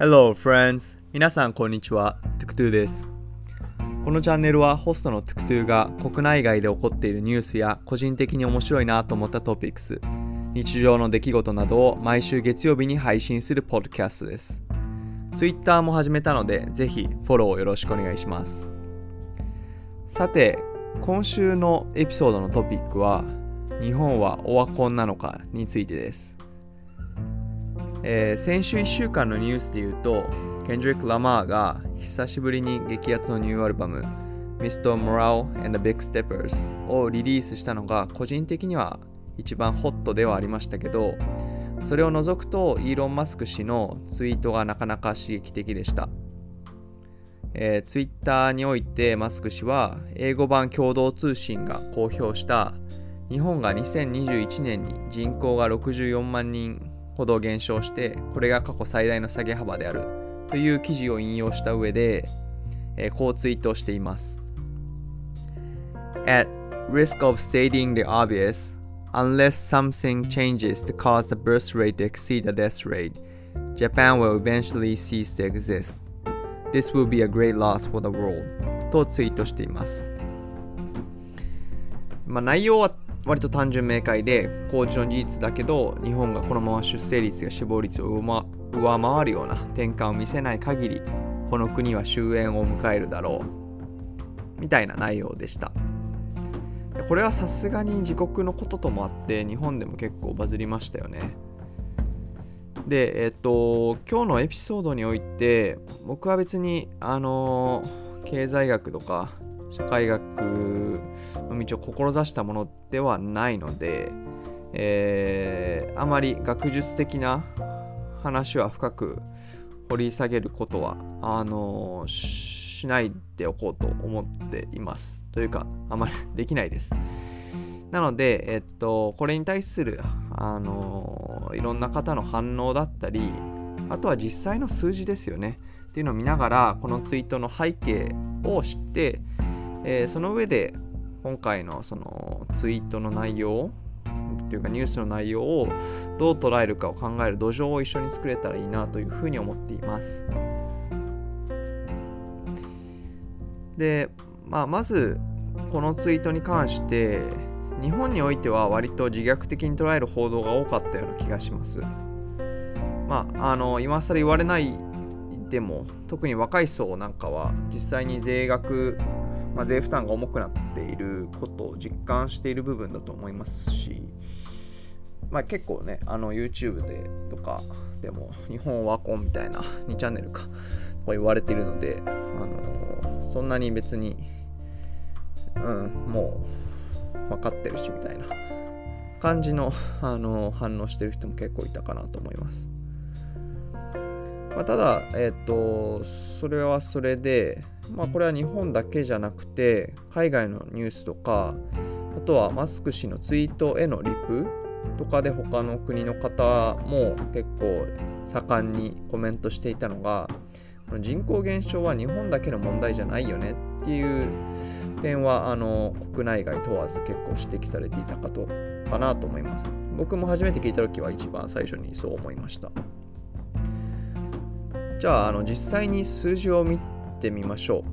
Hello friends! 皆さんこんにちは、トゥクトゥです。このチャンネルはホストのトゥクトゥが国内外で起こっているニュースや個人的に面白いなと思ったトピックス、日常の出来事などを毎週月曜日に配信するポッドキャストです。Twitter も始めたので、ぜひフォローよろしくお願いします。さて、今週のエピソードのトピックは、日本はオワコンなのかについてです。えー、先週1週間のニュースで言うと、ケンドリック・ラマーが久しぶりに激アツのニューアルバム Mr. Morale and the Big Steppers をリリースしたのが個人的には一番ホットではありましたけどそれを除くとイーロン・マスク氏のツイートがなかなか刺激的でした、えー、ツイッターにおいてマスク氏は英語版共同通信が公表した日本が2021年に人口が64万人ほど減少してこれが過去最大の下げ幅であるという記事を引用した上で、えー、こうツイートしています At risk of stating the obvious unless something changes to cause the birth rate to exceed the death rate Japan will eventually cease to exist This will be a great loss for the world とツイートしていますまあ、内容は割と単純明快で高知の事実だけど日本がこのまま出生率や死亡率を上回るような転換を見せない限りこの国は終焉を迎えるだろう。みたいな内容でした。これはさすがに自国のことともあって日本でも結構バズりましたよね。でえっと今日のエピソードにおいて僕は別にあの経済学とか社会学の道を志したものではないので、えー、あまり学術的な話は深く掘り下げることはあのしないでおこうと思っています。というか、あまりできないです。なので、えっと、これに対する、あのいろんな方の反応だったり、あとは実際の数字ですよね。っていうのを見ながら、このツイートの背景を知って、えー、その上で今回のそのツイートの内容というかニュースの内容をどう捉えるかを考える土壌を一緒に作れたらいいなというふうに思っています。で、まあ、まずこのツイートに関して日本においては割と自虐的に捉える報道が多かったような気がします。まあ、あの今更言われないでも特に若い層なんかは実際に税額まあ、税負担が重くなっていることを実感している部分だと思いますし、まあ、結構ねあの YouTube でとかでも日本ワコンみたいな2チャンネルかと言われているので、あのそんなに別に、うん、もう分かってるしみたいな感じの、あの反応してる人も結構いたかなと思います。まあ、ただ、えっ、ー、と、それはそれで、まあ、これは日本だけじゃなくて海外のニュースとかあとはマスク氏のツイートへのリプとかで他の国の方も結構盛んにコメントしていたのが人口減少は日本だけの問題じゃないよねっていう点はあの国内外問わず結構指摘されていたかとかなと思います。僕も初めて聞いた時は一番最初にそう思いました。じゃああの実際に数字を見ってみましょ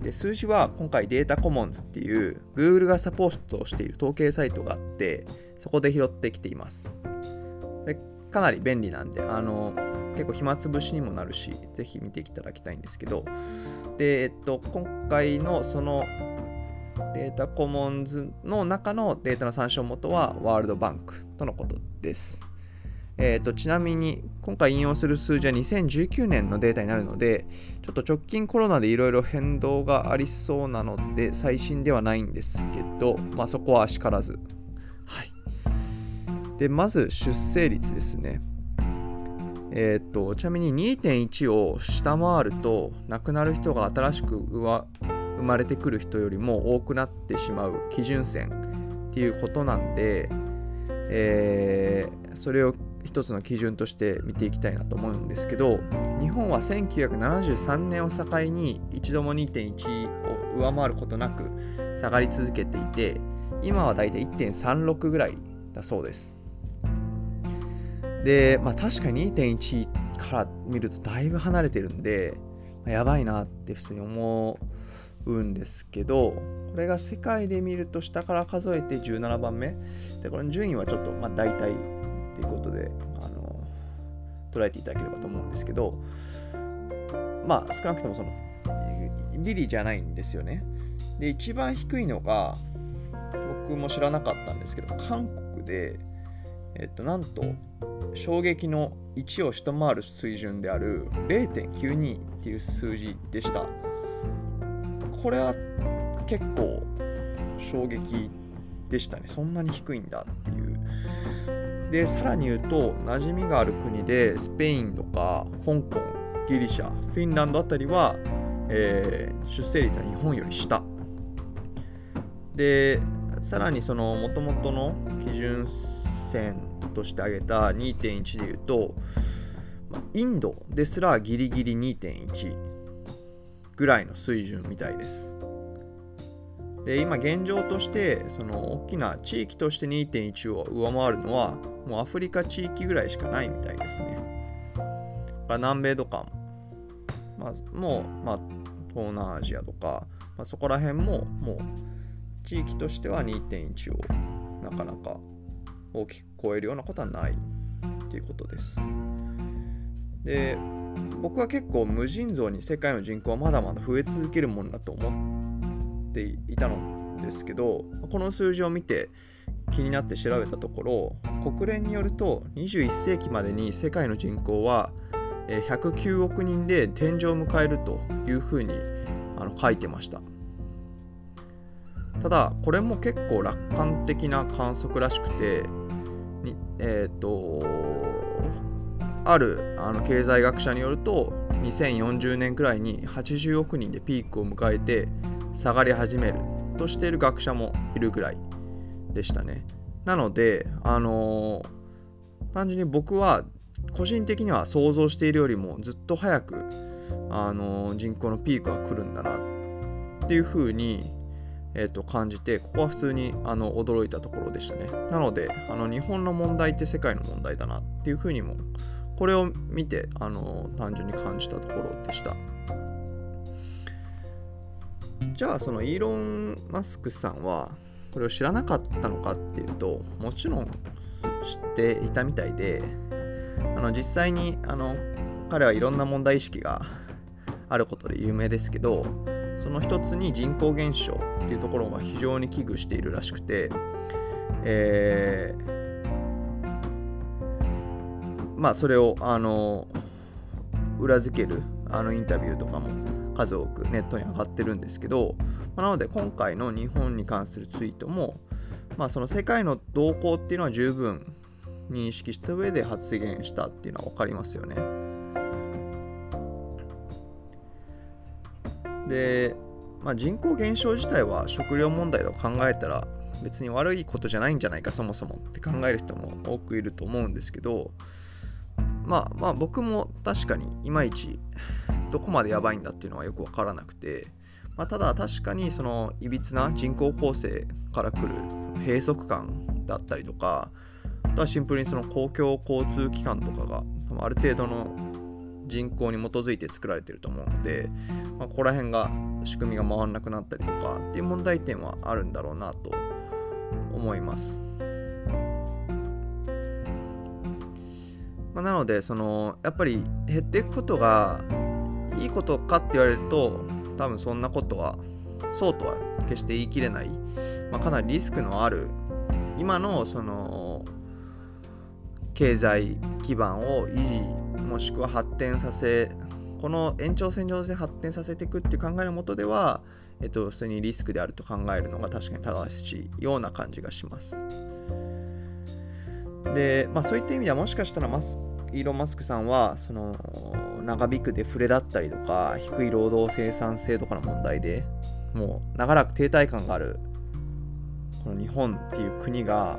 う。で数字は今回データコモンズっていう Google がサポートしている統計サイトがあってそこで拾ってきています。でかなり便利なんであの結構暇つぶしにもなるしぜひ見ていただきたいんですけどで、えっと、今回のそのデータコモンズの中のデータの参照元はワールドバンクとのことです。えーと、ちなみに今回引用する数字は2019年のデータになるのでちょっと直近コロナでいろいろ変動がありそうなので最新ではないんですけど、まあ、そこはあしからず、はい、でまず出生率ですね。えーと、ちなみに2.1を下回ると亡くなる人が新しく生まれてくる人よりも多くなってしまう基準線っていうことなんで、えー、それを一つの基準として見ていきたいなと思うんですけど日本は1973年を境に一度も2.1を上回ることなく下がり続けていて今はだいたい1.36ぐらいだそうです。で、まあ、確かに2.1から見るとだいぶ離れてるんでやばいなって普通に思うんですけどこれが世界で見ると下から数えて17番目。でこの順位はちょっとまあ大体っていうことであの捉えていただければと思うんですけどまあ少なくともそのビリじゃないんですよね。で一番低いのが僕も知らなかったんですけど韓国でえっとなんと衝撃の1を下回る水準である0.92っていう数字でした。これは結構衝撃でしたね。そんなに低いんだっていう。でさらに言うと馴染みがある国でスペインとか香港ギリシャフィンランドあたりは、えー、出生率は日本より下。でさらにその元々の基準線として挙げた2.1でいうとインドですらギリギリ2.1ぐらいの水準みたいです。で今現状としてその大きな地域として2.1を上回るのはもうアフリカ地域ぐらいしかないみたいですね南米とかも、まあ、もう、まあ、東南アジアとか、まあ、そこら辺ももう地域としては2.1をなかなか大きく超えるようなことはないっていうことです。で僕は結構無尽蔵に世界の人口はまだまだ増え続けるものだと思ってていたのですけどこの数字を見て気になって調べたところ国連によると21世紀までに世界の人口は109億人で天井を迎えるというふうにあの書いてました。ただこれも結構楽観的な観測らしくてえっ、ー、とあるあの経済学者によると2040年くらいに80億人でピークを迎えて下がり始める。としている学者もいるぐらいでしたね。なので、あのー、単純に僕は個人的には想像しているよりもずっと早く、あのー、人口のピークが来るんだなっていうふうにえー、と感じてここは普通にあの驚いたところでしたね。なのであの日本の問題って世界の問題だなっていうふうにもこれを見てあの単純に感じたところでした。じゃあそのイーロン・マスクさんはこれを知らなかったのかっていうともちろん知っていたみたいであの実際にあの彼はいろんな問題意識があることで有名ですけどその一つに人口減少っていうところが非常に危惧しているらしくて、えー、まあそれをあの裏付けるあのインタビューとかも数多くネットに上がってるんですけど、まあ、なので今回の日本に関するツイートも、まあ、その世界の動向っていうのは十分認識した上で発言したっていうのは分かりますよね。で、まあ、人口減少自体は食料問題と考えたら別に悪いことじゃないんじゃないかそもそもって考える人も多くいると思うんですけどまあまあ僕も確かにいまいちどこまでやばいんだっていうのはよく分からなくて、まあ、ただ確かにそのいびつな人口構成からくる閉塞感だったりとかあとはシンプルにその公共交通機関とかがある程度の人口に基づいて作られてると思うので、まあ、ここら辺が仕組みが回らなくなったりとかっていう問題点はあるんだろうなと思います。まあ、なのでそのやっぱり減っていくことがいいことかって言われると多分そんなことはそうとは決して言い切れない、まあ、かなりリスクのある今のその経済基盤を維持もしくは発展させこの延長線上で発展させていくっていう考えのもとでは、えっと、それにリスクであると考えるのが確かに正しいような感じがします。で、まあ、そういった意味ではもしかしたらマスイーロン・マスクさんはその長引くデフレだったりとか低い労働生産性とかの問題でもう長らく停滞感があるこの日本っていう国が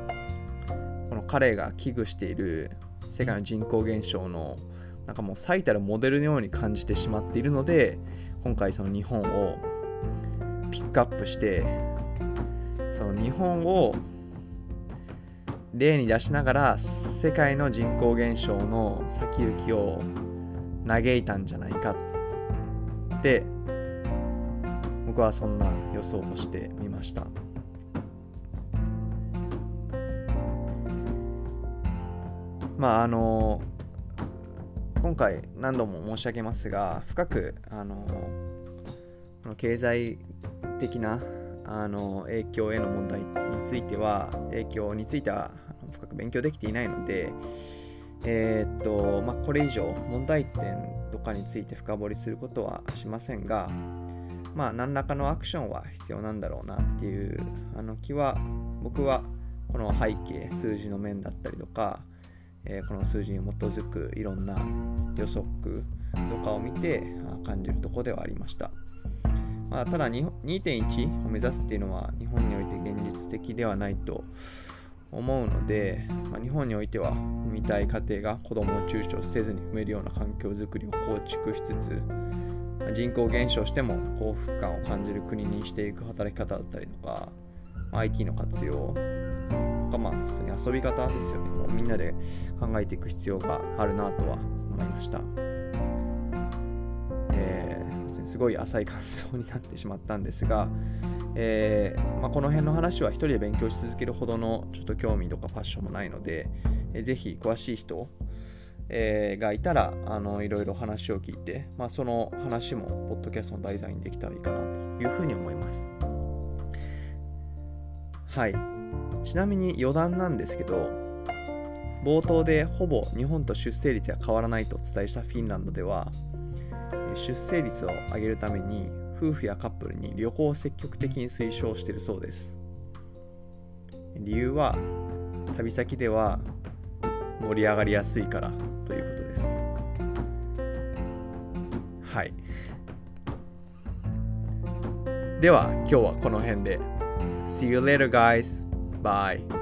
この彼が危惧している世界の人口減少のなんかもう最たるモデルのように感じてしまっているので今回その日本をピックアップしてその日本を例に出しながら世界の人口減少の先行きを嘆いたんじゃないかって僕はそんな予想をしてみました。まああの今回何度も申し上げますが深くあの経済的なあの影響への問題については影響については深く勉強できていないのでえー、っとまあ、これ以上問題点とかについて深掘りすることはしませんがまあ何らかのアクションは必要なんだろうなっていうあの気は僕はこの背景数字の面だったりとか、えー、この数字に基づくいろんな予測とかを見て感じるとこではありました。まあ、ただ2.1を目指すっていうのは日本において現実的ではないと思うので、まあ、日本においては産みたい家庭が子供を躊躇せずに産めるような環境づくりを構築しつつ人口減少しても幸福感を感じる国にしていく働き方だったりとか、まあ、IT の活用とかまあ普通に遊び方ですよね。もうみんなで考えていく必要があるなとは思いました、えー、すごい浅い感想になってしまったんですが、えー、まあ、この辺の話は一人で勉強し続けるほどのちょっと興味とかパッションもないので、えー、ぜひ詳しい人えー、がいたらあのいろいろ話を聞いて、まあ、その話もポッドキャストの題材にできたらいいかなというふうに思います。はい。ちなみに余談なんですけど、冒頭でほぼ日本と出生率が変わらないとお伝えしたフィンランドでは、出生率を上げるために夫婦やカップルに旅行を積極的に推奨しているそうです。理由は旅先では盛り上がりやすいからということです。はい。では今日はこの辺で。See you later guys. Bye.